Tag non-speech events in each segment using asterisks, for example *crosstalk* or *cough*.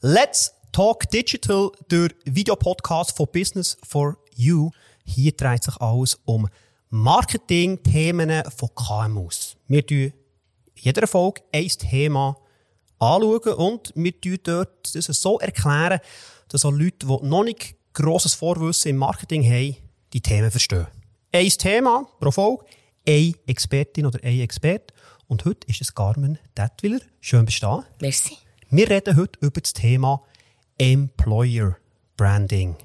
Let's Talk Digital, der Videopodcast von Business for You. Hier dreht sich alles um Marketing-Themen von KMUs. Wir tun in jeder Folge ein Thema anschauen und wir tun dort das so erklären, dass auch Leute, die noch nicht grosses Vorwissen im Marketing haben, die Themen verstehen. Ein Thema pro Folge, eine Expertin oder ein Experte. Und heute ist es Carmen Detwiller. Schön bestehen. Merci. Wir reden heute über das Thema Employer Branding.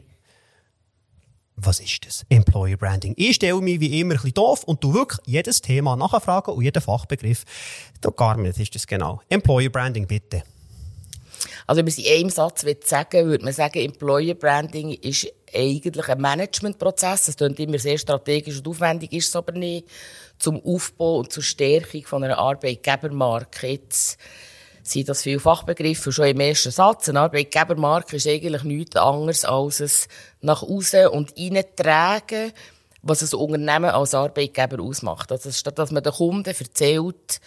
Was ist das? Employer Branding. Ich stelle mich wie immer ein doof und du wirklich jedes Thema nachfragen und jeden Fachbegriff. Da Carmen, was ist das genau? Employer Branding, bitte. Also, wenn man es in einem Satz sagen würde man sagen, Employer Branding ist eigentlich ein Managementprozess. Das klingt immer sehr strategisch und aufwendig, ist es aber nicht. Zum Aufbau und zur Stärkung von einer Arbeitgebermarke. Jetzt sind das viele Fachbegriffe schon im ersten Satz. Eine Arbeitgebermarke ist eigentlich nichts anderes als es nach außen und tragen, was ein Unternehmen als Arbeitgeber ausmacht. Also statt dass man den Kunden erzählt,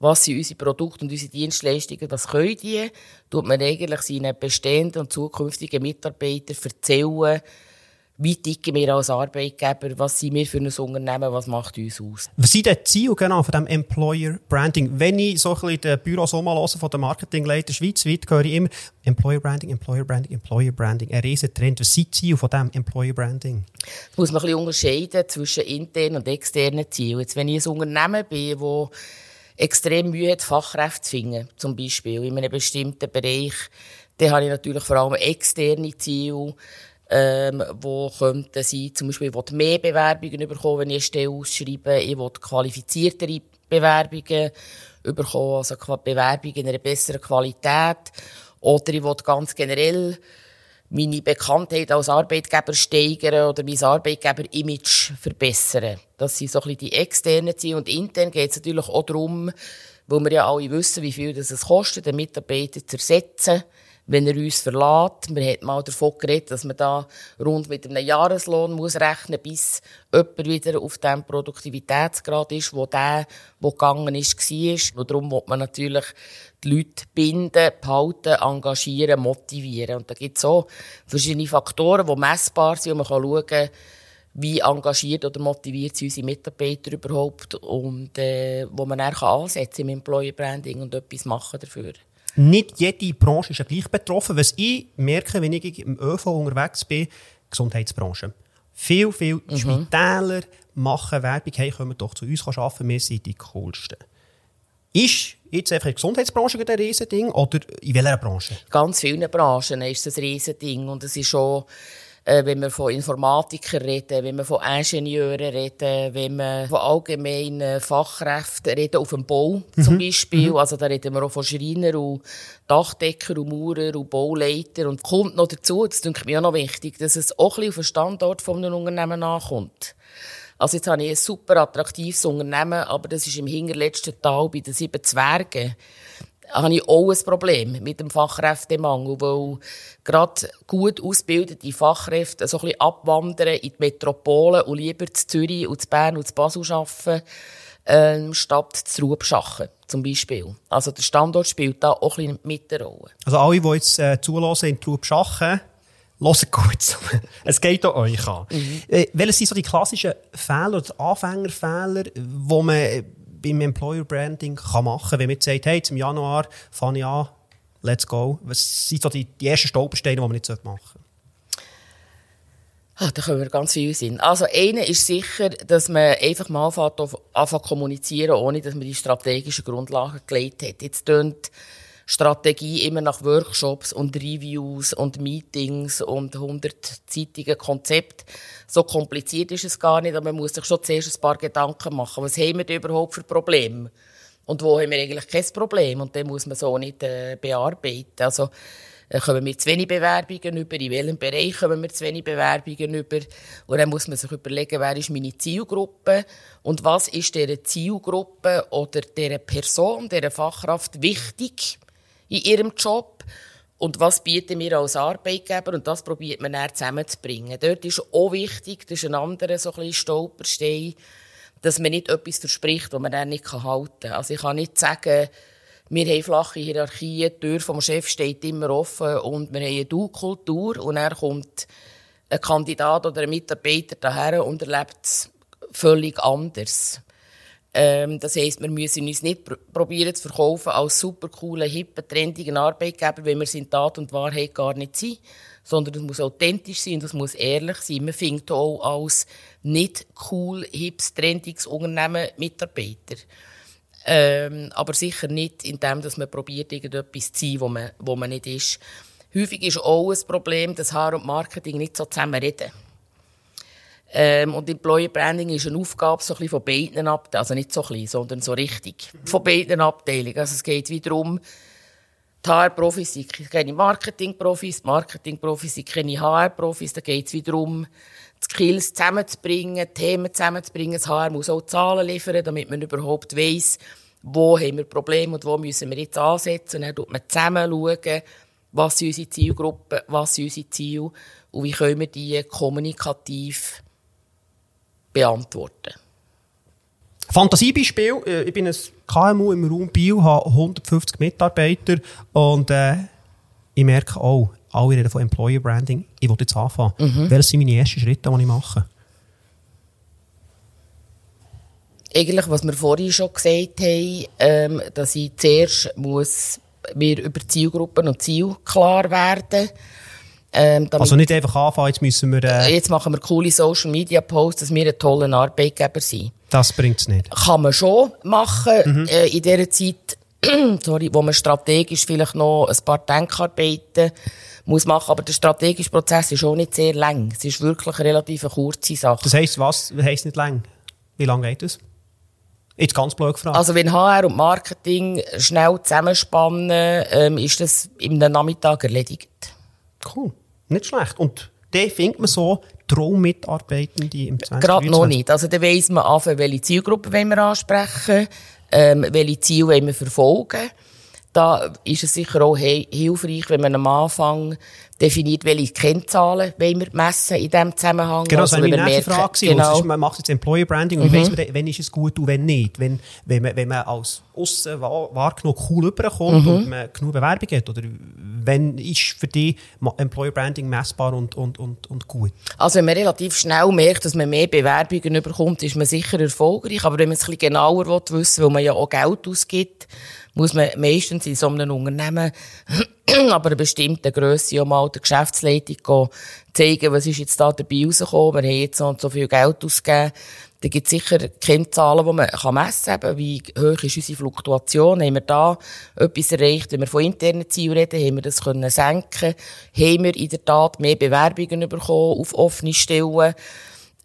was sind unsere Produkte und unsere Dienstleistungen, was können die, tut man eigentlich seinen bestehenden und zukünftigen Mitarbeitern erzählen, wie ticken wir als Arbeitgeber, was sind wir für ein Unternehmen, was macht uns aus. Was sind die Ziele genau von dem Employer Branding? Wenn ich so ein bisschen den Büros mal höre von den Marketingleitern schweizweit, höre ich immer Employer Branding, Employer Branding, Employer Branding. Ein riesen Trend. Was sind die Ziele von dem Employer Branding? Das muss man ein bisschen unterscheiden zwischen internen und externen Zielen. Jetzt, wenn ich ein Unternehmen bin, wo extrem Mühe hat, Fachkräfte zu finden, zum Beispiel in einem bestimmten Bereich, dann habe ich natürlich vor allem externe Ziele, ähm, wo könnten sein, zum Beispiel, ich will mehr Bewerbungen bekommen, wenn ich eine Stelle ausschreibe, ich will qualifiziertere Bewerbungen bekommen, also Bewerbungen in einer besseren Qualität, oder ich will ganz generell meine Bekanntheit als Arbeitgeber steigern oder mein Arbeitgeber-Image verbessern. Das sind so ein bisschen die externen Ziele. Und intern geht es natürlich auch darum, weil wir ja alle wissen, wie viel das kostet, den Mitarbeiter zu ersetzen, wenn er uns verlässt. Wir haben mal davon geredet, dass man da rund mit einem Jahreslohn muss rechnen bis jemand wieder auf dem Produktivitätsgrad ist, wo der, der gegangen ist, war. Und darum will man natürlich die Leute binden, behalten, engagieren, motivieren. Und da gibt es auch verschiedene Faktoren, die messbar sind und man kann schauen, wie engagiert oder motiviert sind unsere Mitarbeiter überhaupt und äh, wo man dann ansetzen kann im Employer Branding und etwas machen dafür nicht jede Branche ist ja gleich betroffen. Was ich merke, wenn ich im ÖV unterwegs bin, Gesundheitsbranche. Viel, viel mhm. Spitäler machen Werbung, hey, kommen doch zu uns arbeiten, wir sind die coolsten. Ist jetzt einfach die Gesundheitsbranche ein Riesending oder in welcher Branche? In ganz vielen Branchen ist es ein Riesending und es ist schon äh, wenn wir von Informatikern reden, wenn wir von Ingenieuren reden, wenn wir von allgemeinen Fachkräften reden, auf dem Bau mhm. zum Beispiel. Mhm. Also da reden wir auch von Schreiner und Dachdecker und Maurer und Bauleiter. Und kommt noch dazu, das denke mir auch noch wichtig, dass es auch ein bisschen auf den Standort von einem Unternehmen ankommt. Also jetzt habe ich ein super attraktives Unternehmen, aber das ist im hinterletzten Tal bei den sieben Zwergen habe ich auch ein Problem mit dem Fachkräftemangel, weil gerade gut ausgebildete Fachkräfte so ein bisschen abwandern in die Metropolen und lieber zu Zürich und zu Bern und zu Basel arbeiten, ähm, statt zu Rubschachen zum Beispiel. Also der Standort spielt da auch ein bisschen mit der Rolle. Also alle, die jetzt äh, zulassen in Trubschachen, Hört gut zu. *laughs* Es geht auch euch an. Mhm. Äh, welche sind so die klassischen Fehler oder Anfängerfehler, wo man beim Employer Branding kann machen kann, wenn man jetzt sagt, hey, im Januar fange ich an, let's go. Was sind so die, die ersten Stolpersteine, die man nicht machen sollte? Ah, da können wir ganz viel sein. Also, eine ist sicher, dass man einfach mal anfängt, anfängt kommunizieren, ohne dass man die strategischen Grundlagen gelegt hat. Jetzt tönt Strategie immer nach Workshops und Reviews und Meetings und 100-zeitigen Konzept. So kompliziert ist es gar nicht, aber man muss sich schon zuerst ein paar Gedanken machen. Was haben wir denn überhaupt für Probleme? Und wo haben wir eigentlich kein Problem? Und dann muss man so nicht äh, bearbeiten. Also, äh, kommen wir zu wenig Bewerbungen über, in welchem Bereich kommen wir zu wenig Bewerbungen über. Und dann muss man sich überlegen, wer ist meine Zielgruppe und was ist dieser Zielgruppe oder dieser Person, dieser Fachkraft wichtig in ihrem Job und was bieten wir als Arbeitgeber und das probiert man dann zusammenzubringen. Dort ist auch wichtig, das ist ein anderer so ein Stolperstein, dass man nicht etwas verspricht, was man dann nicht halten kann. Also ich kann nicht sagen, Wir haben flache Hierarchien, die Tür vom Chef steht immer offen und wir haben eine Du-Kultur und er kommt ein Kandidat oder ein Mitarbeiter daher und erlebt es völlig anders. Ähm, das heisst, wir müssen uns nicht pr probieren zu verkaufen als super coolen, hippen, trendigen Arbeitgeber, weil wir sind Tat und Wahrheit gar nicht sind, sondern es muss authentisch sein es muss ehrlich sein. Man findet auch als nicht cool, hips, trendiges Unternehmen Mitarbeiter. Ähm, aber sicher nicht in dem, dass man probiert, irgendetwas zu sein, wo man, wo man nicht ist. Häufig ist auch ein Problem, dass Haar und Marketing nicht so zusammen reden. Ähm, und Employer Branding ist eine Aufgabe so ein bisschen von beiden Abteilungen, also nicht so klein, sondern so richtig, von beiden Abteilungen. Also es geht wieder darum, die HR-Profis sind keine Marketing-Profis, die Marketing-Profis sind keine HR-Profis, da geht es wieder darum, die Skills zusammenzubringen, Themen zusammenzubringen. Das HR muss auch Zahlen liefern, damit man überhaupt weiss, wo haben wir Probleme und wo müssen wir jetzt ansetzen. Dann schaut man zusammen, schauen, was sind unsere Zielgruppen, was sind unsere Ziele und wie können wir die kommunikativ beantworten. Fantasiebeispiel, äh, ich bin ein KMU im Raum Bio, habe 150 Mitarbeiter und äh, ich merke auch, alle reden von Employer Branding, ich will jetzt anfangen. Mhm. Welche sind meine ersten Schritte, die ich mache? Eigentlich, was wir vorhin schon gesagt haben, ähm, dass ich zuerst muss mir über Zielgruppen und Ziel klar werden ähm, also nicht einfach anfangen, jetzt müssen wir... Äh, jetzt machen wir coole Social Media Posts, dass wir ein toller Arbeitgeber sind. Das bringt es nicht. Kann man schon machen. Mhm. Äh, in dieser Zeit, *clears throat* sorry, wo man strategisch vielleicht noch ein paar Denkarbeiten muss machen, aber der strategische Prozess ist auch nicht sehr lang. Es ist wirklich eine relativ kurze Sache. Das heisst was? Das heisst nicht lang? Wie lange geht das? Jetzt ganz blöd gefragt. Also wenn HR und Marketing schnell zusammenspannen, ähm, ist das in einem Nachmittag erledigt. Cool. Nicht schlecht. Und den findet man so Traummitarbeitende im 20. Gerade noch nicht. Also da weiss man anfangen, welche Zielgruppe wir ansprechen, ähm, welche Ziele wir verfolgen. Da ist es sicher auch hilfreich, wenn man am Anfang definiert, welche Kennzahlen wollen wir messen in diesem Zusammenhang. Genau, also, das war meine nächste Frage. Genau. Ist, man macht jetzt Employer Branding und mhm. weiss man, wenn ist es gut und wenn nicht. Wenn, wenn, man, wenn man als aussen wahrgenommen cool rüberkommt mhm. und man genug Bewerbung hat. Oder wenn ist für dich Employer Branding messbar und, und, und, und gut? Also wenn man relativ schnell merkt, dass man mehr Bewerbungen bekommt, ist man sicher erfolgreich. Aber wenn man es ein bisschen genauer wissen will, weil man ja auch Geld ausgibt, muss man meistens in so einem Unternehmen *clears throat* aber eine bestimmte Grösse auch mal der Geschäftsleitung zeigen, was ist jetzt da dabei rausgekommen. Wir haben jetzt so und so viel Geld ausgegeben. Da gibt es sicher Kennzahlen, die man messen kann. Wie hoch ist unsere Fluktuation? Haben wir da etwas erreicht? Wenn wir von internen Zielen reden, haben wir das können senken? Haben wir in der Tat mehr Bewerbungen bekommen auf offene Stellen?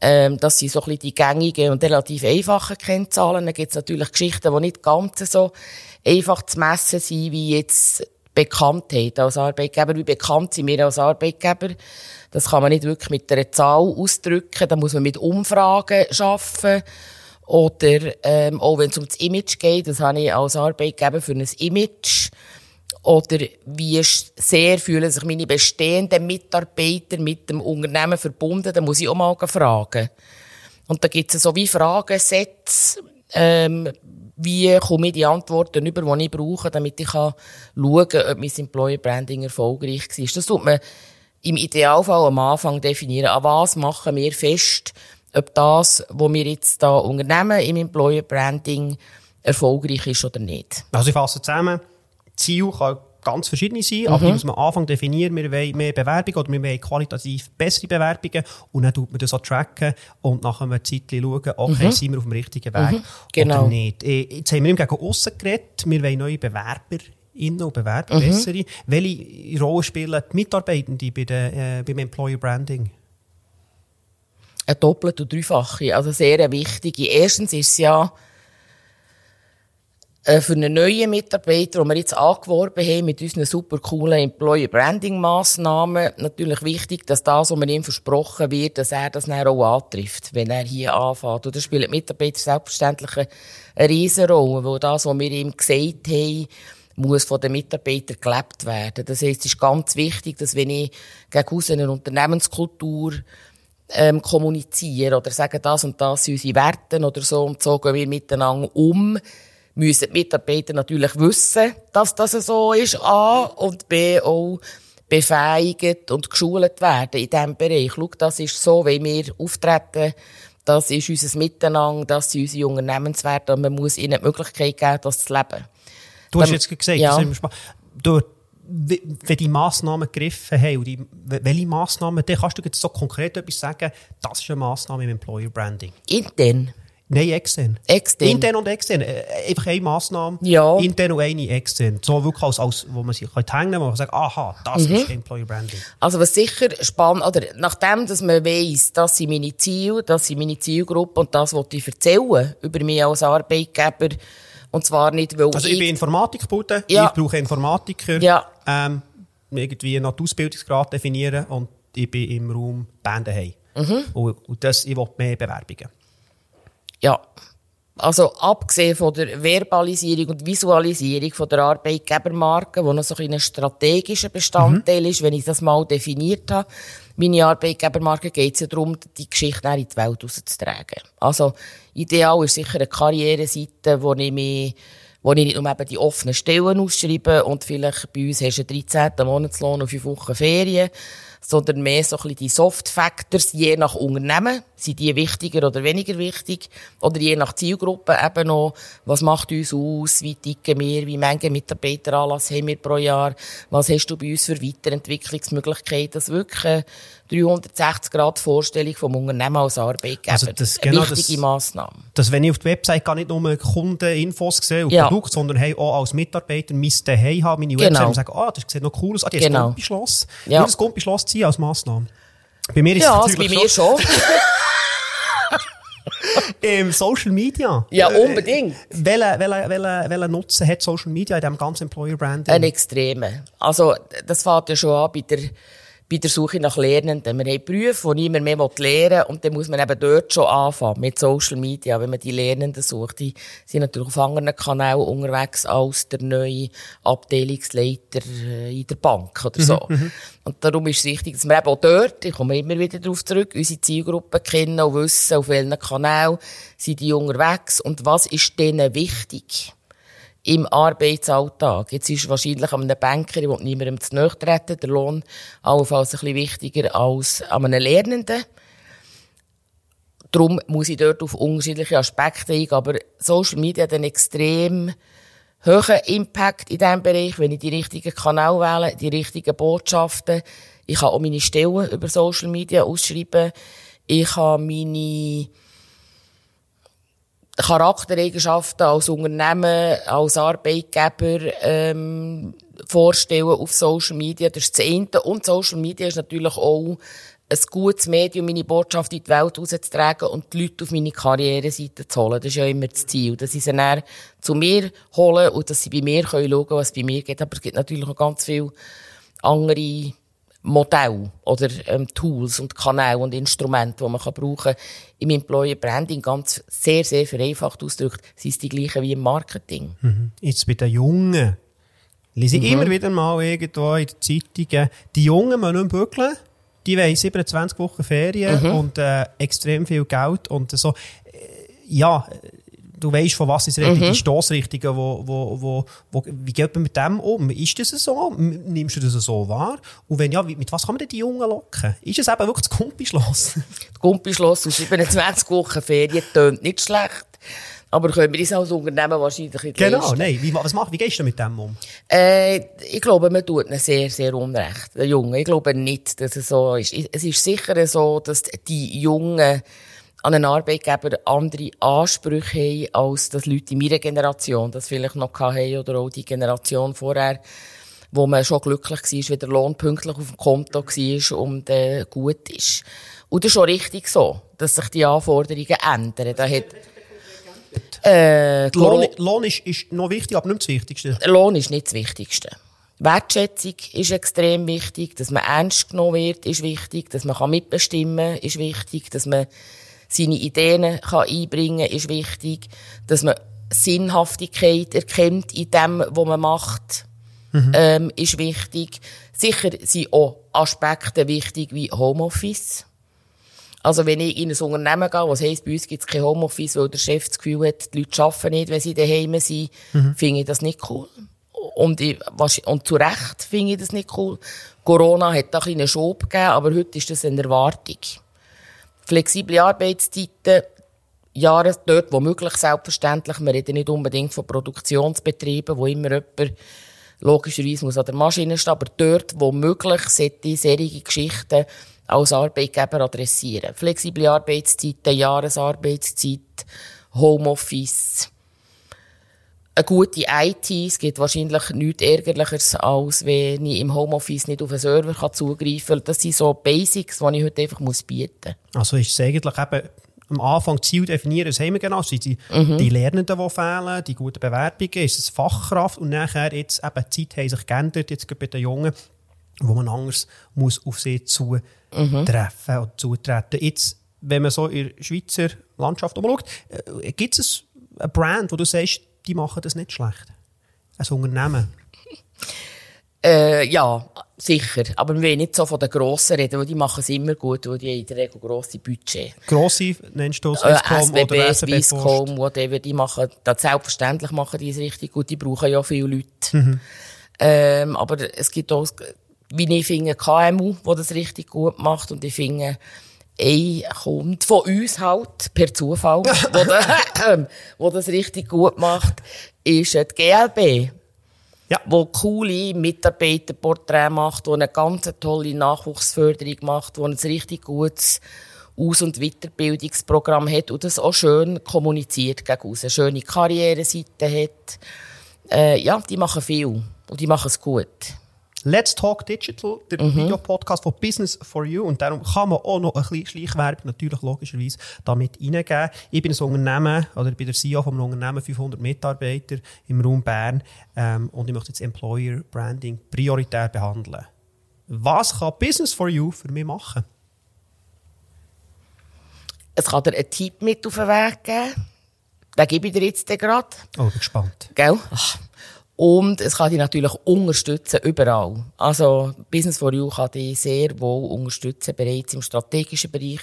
Ähm, das sind so ein bisschen die gängigen und relativ einfachen Kennzahlen. Dann gibt es natürlich Geschichten, die nicht ganz so einfach zu messen sind, wie jetzt Bekanntheit als Arbeitgeber. Wie bekannt sind wir als Arbeitgeber? Das kann man nicht wirklich mit einer Zahl ausdrücken. Da muss man mit Umfragen arbeiten. Oder ähm, auch wenn es um das Image geht, das habe ich als Arbeitgeber für ein Image. Oder wie sehr fühlen sich meine bestehenden Mitarbeiter mit dem Unternehmen verbunden? Da muss ich auch mal fragen. Und da gibt es so wie Fragesätze, ähm, wie komme ich die Antworten über, die ich brauche, damit ich kann schauen kann, ob mein Employer Branding erfolgreich war. Das tut man im Idealfall am Anfang definieren. An was machen wir fest, ob das, was wir jetzt da unternehmen im Employer Branding erfolgreich ist oder nicht. Also ich fasse zusammen, Ziel kann ganz verschiedene sein, aber mhm. die muss man am Anfang definieren, wir wollen mehr Bewerbungen oder wir wollen qualitativ bessere Bewerbungen und dann tut man das auch tracken und nach einer Zeit schauen, okay, mhm. sind wir auf dem richtigen Weg mhm. genau. oder nicht. Äh, jetzt haben wir ihm gegen aussen geredet, wir wollen neue Bewerber Innen- und Bewerber, mhm. bessere. Welche Rolle spielen die Mitarbeitenden bei der, äh, beim Employer Branding? Eine doppelte und dreifache, also sehr wichtige. Erstens ist es ja für einen neuen Mitarbeiter, den wir jetzt angeworben haben mit unseren super coolen Employer Branding Massnahmen, natürlich wichtig, dass das, was man ihm versprochen wird, dass er das dann auch antrifft, wenn er hier anfängt. Und das spielen Mitarbeiter selbstverständlich eine, Riesenrolle, weil das, was wir ihm gesagt haben, muss von den Mitarbeitern gelebt werden. Das heißt, es ist ganz wichtig, dass wenn ich gegen eine Unternehmenskultur ähm, kommuniziere oder sage, das und das sind unsere Werte oder so und so gehen wir miteinander um, müssen die Mitarbeiter natürlich wissen, dass das so ist, A, und B, auch befähigt und geschult werden in diesem Bereich. Schau, das ist so, wie wir auftreten, das ist unser Miteinander, das sind unsere Unternehmenswerte und man muss ihnen die Möglichkeit geben, das zu leben. Du hast jetzt gesagt, ja. das ist durch wenn die Massnahmen gegriffen haben, und die, welche Massnahmen, dann kannst du jetzt so konkret etwas sagen, das ist eine Massnahme im Employer Branding. Intern? Nein, extern. Extern. Intern und extern. Äh, einfach eine Massnahme. Ja. Intern und eine extern. So wirklich als, als wo man sich hängen kann, wo man sagt, aha, das mhm. ist Employer Branding. Also was sicher spannend, oder nachdem, dass man weiss, das sind meine Ziele, das sind meine Zielgruppe und das, was ich erzählen über mich als Arbeitgeber, und zwar nicht, weil Also ich, ich bin Informatikbude, ja. ich brauche Informatiker, ja. ähm, irgendwie noch die Ausbildungsgrad definieren und ich bin im Raum daheim. Mhm. Und, und das, ich will mehr Bewerbungen. Ja. Also, abgesehen von der Verbalisierung und Visualisierung von der Arbeitgebermarke, wo noch so ein strategischer Bestandteil mhm. ist, wenn ich das mal definiert habe, meine Arbeitgebermarke geht es ja darum, die Geschichte in die Welt rauszutragen. Also, ideal ist sicher eine Karriereseite, wo ich mich wo ich nicht nur eben die offenen Stellen ausschreibe und vielleicht bei uns hast du einen 13. Monatslohn und fünf Wochen Ferien, sondern mehr so ein bisschen die Soft Factors, je nach Unternehmen. Sind die wichtiger oder weniger wichtig? Oder je nach Zielgruppe eben noch, was macht uns aus? Wie ticken wir? Wie viele Mitarbeiteranlass haben wir pro Jahr? Was hast du bei uns für Weiterentwicklungsmöglichkeiten? Das wirklich 360-Grad-Vorstellung vom Unternehmen als Arbeitgeber. Also das, genau eine wichtige das, Massnahme. Dass, wenn ich auf der Website gar nicht nur Kundeninfos sehe und Ja. Produkte, sondern hey, auch als Mitarbeiter mein Daheim haben, meine Genau. Website und sagen, ah, das sieht noch cool aus, ah, die Genau. ist Gumpischloss. Ja. Würde das Gumpischloss ziehen als Massnahme? Bei mir ist Ja, es also bei mir schon. *laughs* Im Social Media. ja, Äh, unbedingt. Welchen welche, welche, welche Nutzen hat Social Media in diesem ganzen Employer Branding? Ein extremen. Also, das fängt ja schon an bei der, bei der Suche nach Lernenden. Wir haben Berufe, die niemand mehr lernen will. Und dann muss man eben dort schon anfangen, mit Social Media, wenn man die Lernenden sucht. Die sind natürlich auf anderen Kanälen unterwegs als der neue Abteilungsleiter äh, in der Bank oder so. Und darum ist es wichtig, dass wir eben auch dort, ich komme immer wieder darauf zurück, unsere Zielgruppe kennen und wissen, auf welchen Kanal sind die unterwegs und was ist denen wichtig im Arbeitsalltag. Jetzt ist wahrscheinlich an einem Banker, ich will niemandem zu nahe treten, der Lohn allenfalls ein bisschen wichtiger als an einem Lernenden. Darum muss ich dort auf unterschiedliche Aspekte eingehen. Aber Social Media hat einen extrem hohen Impact in diesem Bereich, wenn ich die richtigen Kanäle wähle, die richtigen Botschaften. Ich kann auch meine Stellen über Social Media ausschreiben. Ich kann meine Charaktereigenschaften als Unternehmen, als Arbeitgeber ähm, vorstellen auf Social Media. Das ist das eine. Und Social Media ist natürlich auch ein gutes Medium, meine Botschaft in die Welt rauszutragen und die Leute auf meine Karriereseite zu holen. Das ist ja immer das Ziel. Dass ich sie dann zu mir holen und dass sie bei mir schauen können, was bei mir geht. Aber es gibt natürlich noch ganz viele andere Modelle oder ähm, Tools und Kanäle und Instrumente, die man kann brauchen Im Employer Branding ganz sehr, sehr vereinfacht ausgedrückt, sind es die gleichen wie im Marketing. Mhm. Jetzt bei den Jungen. Lese ich immer wieder mal irgendwo in den Zeitungen, die Jungen müssen nicht bügeln. Die wollen 27 Wochen Ferien und äh, extrem viel Geld und so. Äh, ja, du weißt, von was es redet, die Stossrichtungen, wo, wo, wo, wo, wie geht man mit dem um? Ist das so? Nimmst du das so wahr? Und wenn ja, mit was kann man denn die Jungen locken? Ist es eben wirklich das Kumpischloss? *laughs* Das Gumpischloss aus 27 Wochen Ferien tönt nicht schlecht. Aber können wir uns als Unternehmen wahrscheinlich nicht genau, leisten. nein. Wie, was mach, wie gehst du mit dem um? Äh, ich glaube, man tut ihnen sehr, sehr unrecht. Den Jungen. Ich glaube nicht, dass es so ist. Es ist sicher so, dass die Jungen an einen Arbeitgeber andere Ansprüche haben, als das Leute in meiner Generation das vielleicht noch hatten oder auch die Generation vorher, wo man schon glücklich war, wenn der Lohn pünktlich auf dem Konto war und äh, gut ist. Und das ist schon richtig so, dass sich die Anforderungen ändern. Da hat, äh, Lohn, Lohn ist, ist noch wichtig, aber nicht das Wichtigste. Lohn ist nicht das Wichtigste. Wertschätzung ist extrem wichtig, dass man ernst genommen wird, ist wichtig, dass man kann mitbestimmen ist wichtig, dass man seine Ideen kann einbringen ist wichtig, dass man Sinnhaftigkeit erkennt in dem, was man macht, ähm, ist wichtig. Sicher sind auch Aspekte wichtig wie Homeoffice. Also wenn ich in ein Unternehmen gehe, was heisst, bei uns gibt es kein Homeoffice, weil der Chef das Gefühl hat, die Leute arbeiten nicht, wenn sie daheim sind, mhm. finde ich das nicht cool. Und, ich, und zu Recht finde ich das nicht cool. Corona hat da ein einen Schub gegeben, aber heute ist das eine Erwartung. Flexible Arbeitszeiten, Jahre dort, wo möglich, selbstverständlich. Wir reden nicht unbedingt von Produktionsbetrieben, wo immer jemand logischerweise muss an der Maschine stehen, aber dort, wo möglich, sollte solche Geschichten als Arbeitgeber adressieren. Flexible Arbeitszeiten, Jahresarbeitszeit, Homeoffice, eine gute IT. Es gibt wahrscheinlich nichts Ärgerlicheres, als wenn ich im Homeoffice nicht auf einen Server zugreifen kann. Das sind so Basics, die ich heute einfach bieten muss. Also ist es eigentlich eben am Anfang Ziel definieren, was haben wir genau? Sind die, mhm. die Lernenden, die fehlen, die guten Bewerbungen, ist es Fachkraft und nachher jetzt eben die Zeit hat sich geändert, jetzt bei den Jungen, wo man anders muss auf sie zutreffen mhm. oder zutreten. Jetzt, wenn man so in der Schweizer Landschaft umschaut, äh, gibt es ein Brand, wo du sagst, die machen das nicht schlecht? Ein Unternehmen? *laughs* Äh, ja, sicher. Aber wir wollen nicht so von den Grossen reden, weil die machen es immer gut, weil die haben in der Regel grosse Budget. Grosse nennst du Swisscom äh, SBB, oder Swisscom, whatever, die machen, das selbstverständlich machen die es richtig gut, die brauchen ja viele Leute. Mhm. Ähm, aber es gibt auch, wie ich finde, KMU, die das richtig gut macht und ich finde, ein kommt von uns halt, per Zufall, wo, *laughs* der, wo das richtig gut macht, ist die GLB ja. wo coole Mitarbeiterporträts macht, wo eine ganz tolle Nachwuchsförderung macht, wo ein richtig gutes Aus- und Weiterbildungsprogramm hat und das auch schön kommuniziert gegen uns, eine schöne Karriereseite hat. Äh, ja, die machen viel und die machen es gut. Let's Talk Digital, der mhm. Videopodcast von Business for You. Und darum kann man auch noch ein bisschen Schleichwerbung natürlich logischerweise damit reingeben. Ich bin ein Unternehmen, oder ich bin der CEO von einem Unternehmen, 500 Mitarbeiter im Raum Bern. Ähm, und ich möchte jetzt Employer Branding prioritär behandeln. Was kann Business for You für mich machen? Es kann dir einen Tipp mit auf den Weg geben. Den gebe ich dir jetzt gerade. Oh, bin gespannt. Gell? Ach. Und es kann dich natürlich unterstützen, überall. Also, Business for You kann dich sehr wohl unterstützen, bereits im strategischen Bereich,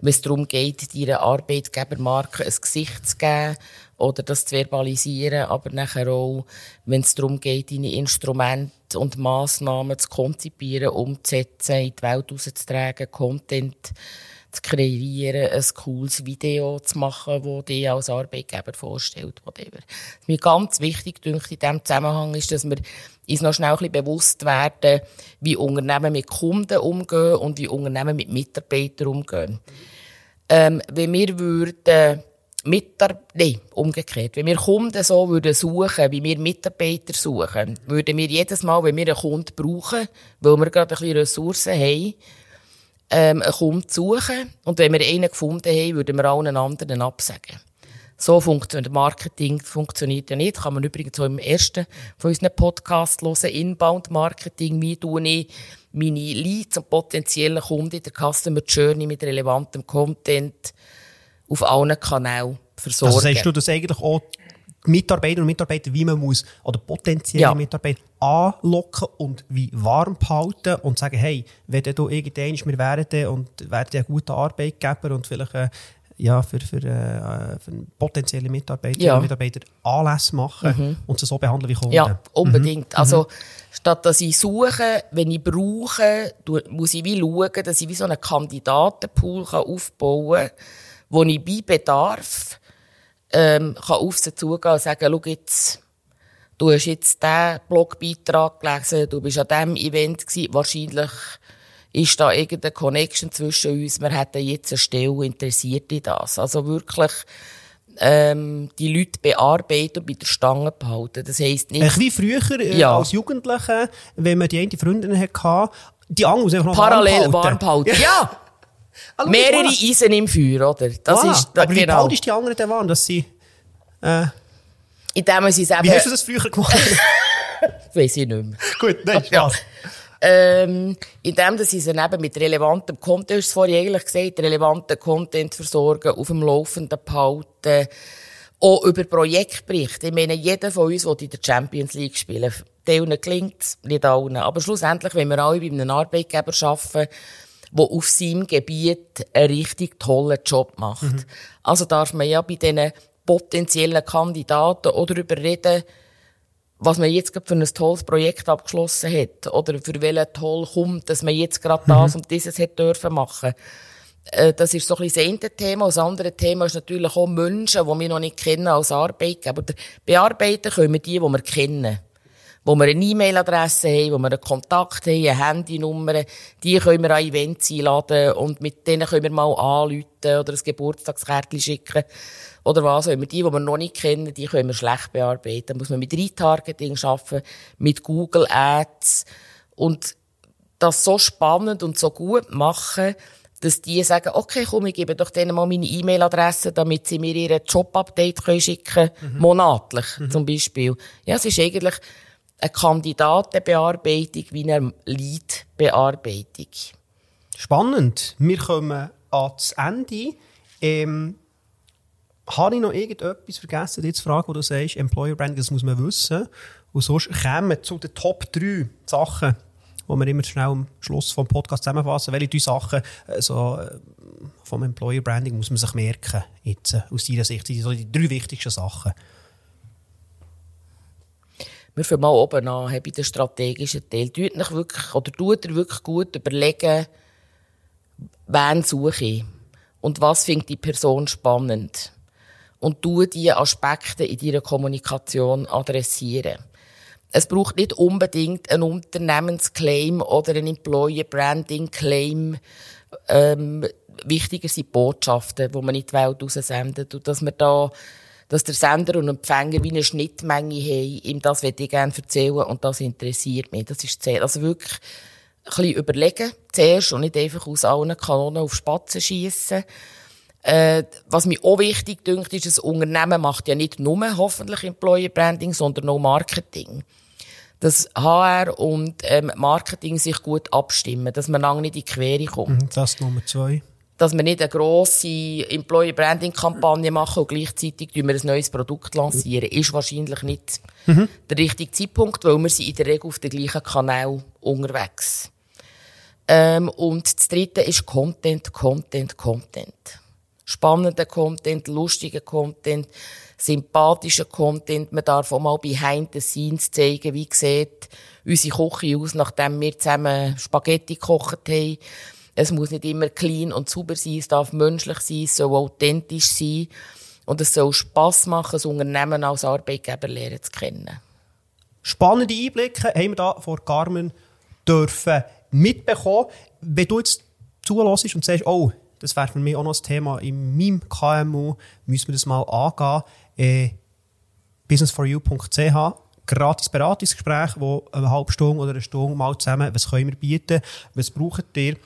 wenn es darum geht, deiner Arbeitgebermarke ein Gesicht zu geben oder das zu verbalisieren, aber nachher auch, wenn es darum geht, deine Instrumente und Massnahmen zu konzipieren, umzusetzen, in die Welt rauszutragen, Content zu kreieren, ein cooles Video zu machen, das dich als Arbeitgeber vorstellt. Whatever. Was mir ganz wichtig denke in diesem Zusammenhang ist, dass wir uns noch schnell ein bisschen bewusst werden, wie Unternehmen mit Kunden umgehen und wie Unternehmen mit Mitarbeitern umgehen. Ähm, wenn wir würden Mitar nee, umgekehrt. Wenn wir Kunden so würden suchen, wie wir Mitarbeiter suchen, würden wir jedes Mal, wenn wir einen Kunden brauchen, weil wir gerade ein bisschen Ressourcen haben, ähm, einen Kunden suchen. Und wenn wir einen gefunden haben, würden wir allen anderen absagen. So funktioniert Marketing funktioniert ja nicht. Kann man übrigens so im ersten von unseren Podcast hören. Inbound Marketing. Wie tue ich meine Leads und potenziellen Kunden in der Customer Journey mit relevantem Content auf allen Kanälen versorgen. Also sagst du das eigentlich auch Mitarbeiter und Mitarbeiter, wie man muss, oder potenzielle ja. Mitarbeiter anlocken und wie warm behalten und sagen, hey, wenn du irgendwann, wir wären und werden ein guter Arbeitgeber und vielleicht äh, ja, für, für, äh, für potenzielle Mitarbeiter ja. Mitarbeiter Anlässe machen mhm. und sie so behandeln wie Kunden. Ja, unbedingt. Mhm. Also, statt dass ich suche, wenn ich brauche, muss ich wie schauen, dass ich wie so einen Kandidatenpool aufbauen kann, wo ich bei Bedarf ähm, kann auf sie zugehen und sagen, schau jetzt, du hast jetzt diesen Blogbeitrag gelesen, du bist an diesem Event gewesen, wahrscheinlich ist da irgendeine Connection zwischen uns, wir hätten jetzt eine Stelle, interessiert in das. Also wirklich, ähm, die Leute bearbeiten und bei der Stange behalten. Das heisst nicht... Ein wie früher, äh, ja. als Jugendliche, wenn man die eine Freundin hatte, die andere einfach noch Parallel warm behalten. *laughs* ja! Also, Mehrere Eisen im Feuer, oder? Das voilà. ist, da, Aber wie genau. bald ist die andere denn waren, dass sie... Äh, Indem sie Wie hast du das früher gemacht? *laughs* Weiß ich nicht mehr. Gut, nein, Spaß. Ja. Ähm, indem dass sie eben mit relevantem Content, du hast es vorhin eigentlich gesagt, relevanten Content versorgen, auf dem Laufenden behalten, auch über Projektberichte. Ich meine, jeder von uns will in der Champions League spielen. Teilen klingt nicht allen. Aber schlussendlich, wenn wir alle bei einem Arbeitgeber arbeiten, der auf seinem Gebiet einen richtig tollen Job macht. Mhm. Also darf man ja bei diesen potenziellen Kandidaten oder darüber reden, was man jetzt gerade für ein tolles Projekt abgeschlossen hat oder für welchen toll kommt, dass man jetzt gerade das mhm. und dieses hätte dürfen machen. Äh, das ist so ein bisschen das eine Thema. Das andere Thema ist natürlich auch Menschen, die wir noch nicht kennen als Arbeitgeber. Bearbeiten können wir die, die wir kennen. Wo wir eine E-Mail-Adresse haben, wo wir einen Kontakt haben, eine Handynummer, die können wir an Events einladen und mit denen können wir mal anrufen oder ein Geburtstagskärtchen schicken oder was auch immer. Die, die wir noch nicht kennen, die können wir schlecht bearbeiten. Da muss man mit Retargeting arbeiten, mit Google Ads und das so spannend und so gut machen, dass die sagen, okay, komm, ich gebe doch denen mal meine E-Mail-Adresse, damit sie mir ihre Job-Update schicken können, mhm. monatlich mhm. zum Beispiel. Ja, es ist eigentlich eine Kandidatenbearbeitung wie eine Lead-Bearbeitung. Spannend. Wir kommen ans Ende. Ähm, habe ich noch irgendetwas vergessen, dir zu wo du sagst, Employer Branding, das muss man wissen. Und sonst kommen zu den Top 3 Sachen, wo wir immer schnell am Schluss vom Podcast zusammenfassen. Welche drei Sachen also, vom Employer Branding muss man sich merken, jetzt, äh, aus deiner Sicht, sind so die drei wichtigsten Sachen? Wir fangen mal oben an, bei den strategischen Teil. Tut euch wirklich, oder tut ihr wirklich gut überlegen, wen suche ich und was findet die Person spannend und du diese Aspekte in deiner Kommunikation adressieren. Es braucht nicht unbedingt einen Unternehmensclaim oder einen Employer Branding Claim. Ähm, wichtiger sind Botschaften, die man in die Welt raussendet. Und dass man da, dass der Sender und Empfänger wie eine Schnittmenge haben, ihm das will ich gerne erzählen und das interessiert mich. Das ist sehr, also wirklich ein bisschen überlegen zuerst und nicht einfach aus allen Kanonen auf Spatzen schießen. Äh, was mir auch wichtig dünkt, ist, das Unternehmen macht ja nicht nur hoffentlich Employer Branding, sondern auch Marketing dass HR und ähm, Marketing sich gut abstimmen, dass man lange nicht in die Quere kommt. Mhm, das Nummer zwei. Dass wir nicht eine grosse Employee Branding Kampagne machen und gleichzeitig wir ein neues Produkt lancieren, ist wahrscheinlich nicht mhm. der richtige Zeitpunkt, weil wir sind in der Regel auf dem gleichen Kanal unterwegs. Ähm, und das dritte ist Content, Content, Content. Spannender Content, lustiger Content sympathischen Content. Man darf auch mal behind the scenes zeigen, wie sieht unsere Küche aus, nachdem wir zusammen Spaghetti gekocht haben. Es muss nicht immer clean und sauber sein, es darf menschlich sein, es soll authentisch sein. Und es soll Spass machen, das Unternehmen als Arbeitgeber lernen zu kennen. Spannende Einblicke haben wir da vor Carmen dürfen mitbekommen. Wenn du jetzt zulässt und sagst, oh, das wäre für mich auch noch ein Thema in meinem KMU, müssen wir das mal angehen äh, businessforyou.ch gratis Beratungsgespräch, wo eine halbe Stunde oder eine Stunde mal zusammen, was können wir bieten, was braucht ihr,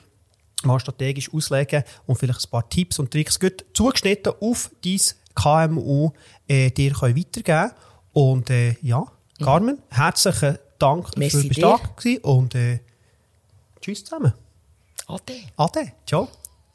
mal strategisch auslegen und vielleicht ein paar Tipps und Tricks gut zugeschnitten auf dein KMU äh, dir können weitergeben Und äh, ja, Carmen, herzlichen Dank Merci für den Tag und äh, tschüss zusammen. Ade. Ade. Ciao.